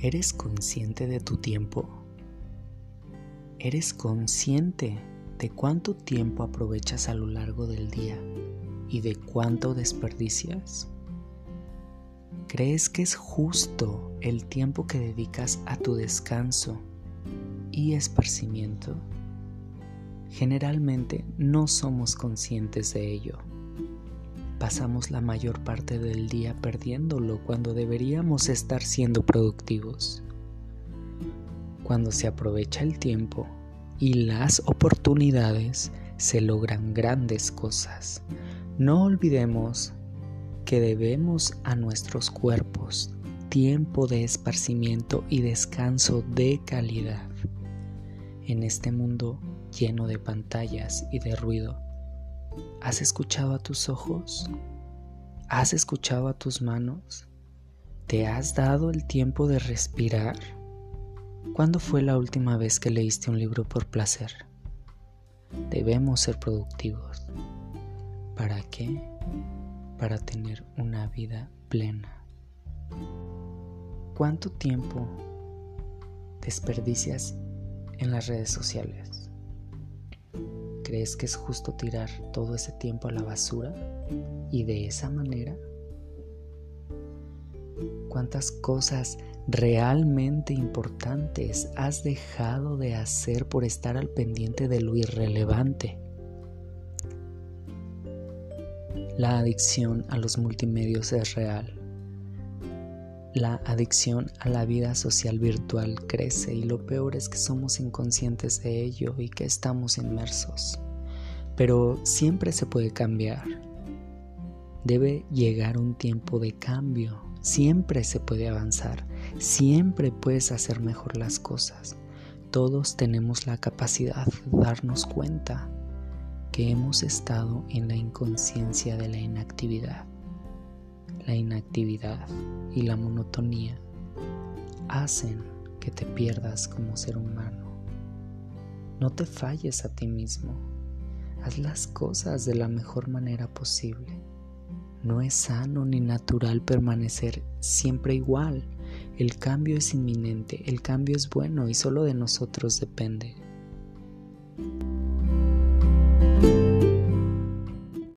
¿Eres consciente de tu tiempo? ¿Eres consciente de cuánto tiempo aprovechas a lo largo del día y de cuánto desperdicias? ¿Crees que es justo el tiempo que dedicas a tu descanso y esparcimiento? Generalmente no somos conscientes de ello. Pasamos la mayor parte del día perdiéndolo cuando deberíamos estar siendo productivos. Cuando se aprovecha el tiempo y las oportunidades, se logran grandes cosas. No olvidemos que debemos a nuestros cuerpos tiempo de esparcimiento y descanso de calidad. En este mundo lleno de pantallas y de ruido, ¿has escuchado a tus ojos? ¿Has escuchado a tus manos? ¿Te has dado el tiempo de respirar? ¿Cuándo fue la última vez que leíste un libro por placer? Debemos ser productivos. ¿Para qué? Para tener una vida plena. ¿Cuánto tiempo desperdicias en las redes sociales? ¿Crees que es justo tirar todo ese tiempo a la basura? Y de esa manera, ¿cuántas cosas realmente importantes has dejado de hacer por estar al pendiente de lo irrelevante? La adicción a los multimedios es real. La adicción a la vida social virtual crece y lo peor es que somos inconscientes de ello y que estamos inmersos. Pero siempre se puede cambiar. Debe llegar un tiempo de cambio. Siempre se puede avanzar. Siempre puedes hacer mejor las cosas. Todos tenemos la capacidad de darnos cuenta que hemos estado en la inconsciencia de la inactividad la inactividad y la monotonía hacen que te pierdas como ser humano. No te falles a ti mismo. Haz las cosas de la mejor manera posible. No es sano ni natural permanecer siempre igual. El cambio es inminente, el cambio es bueno y solo de nosotros depende.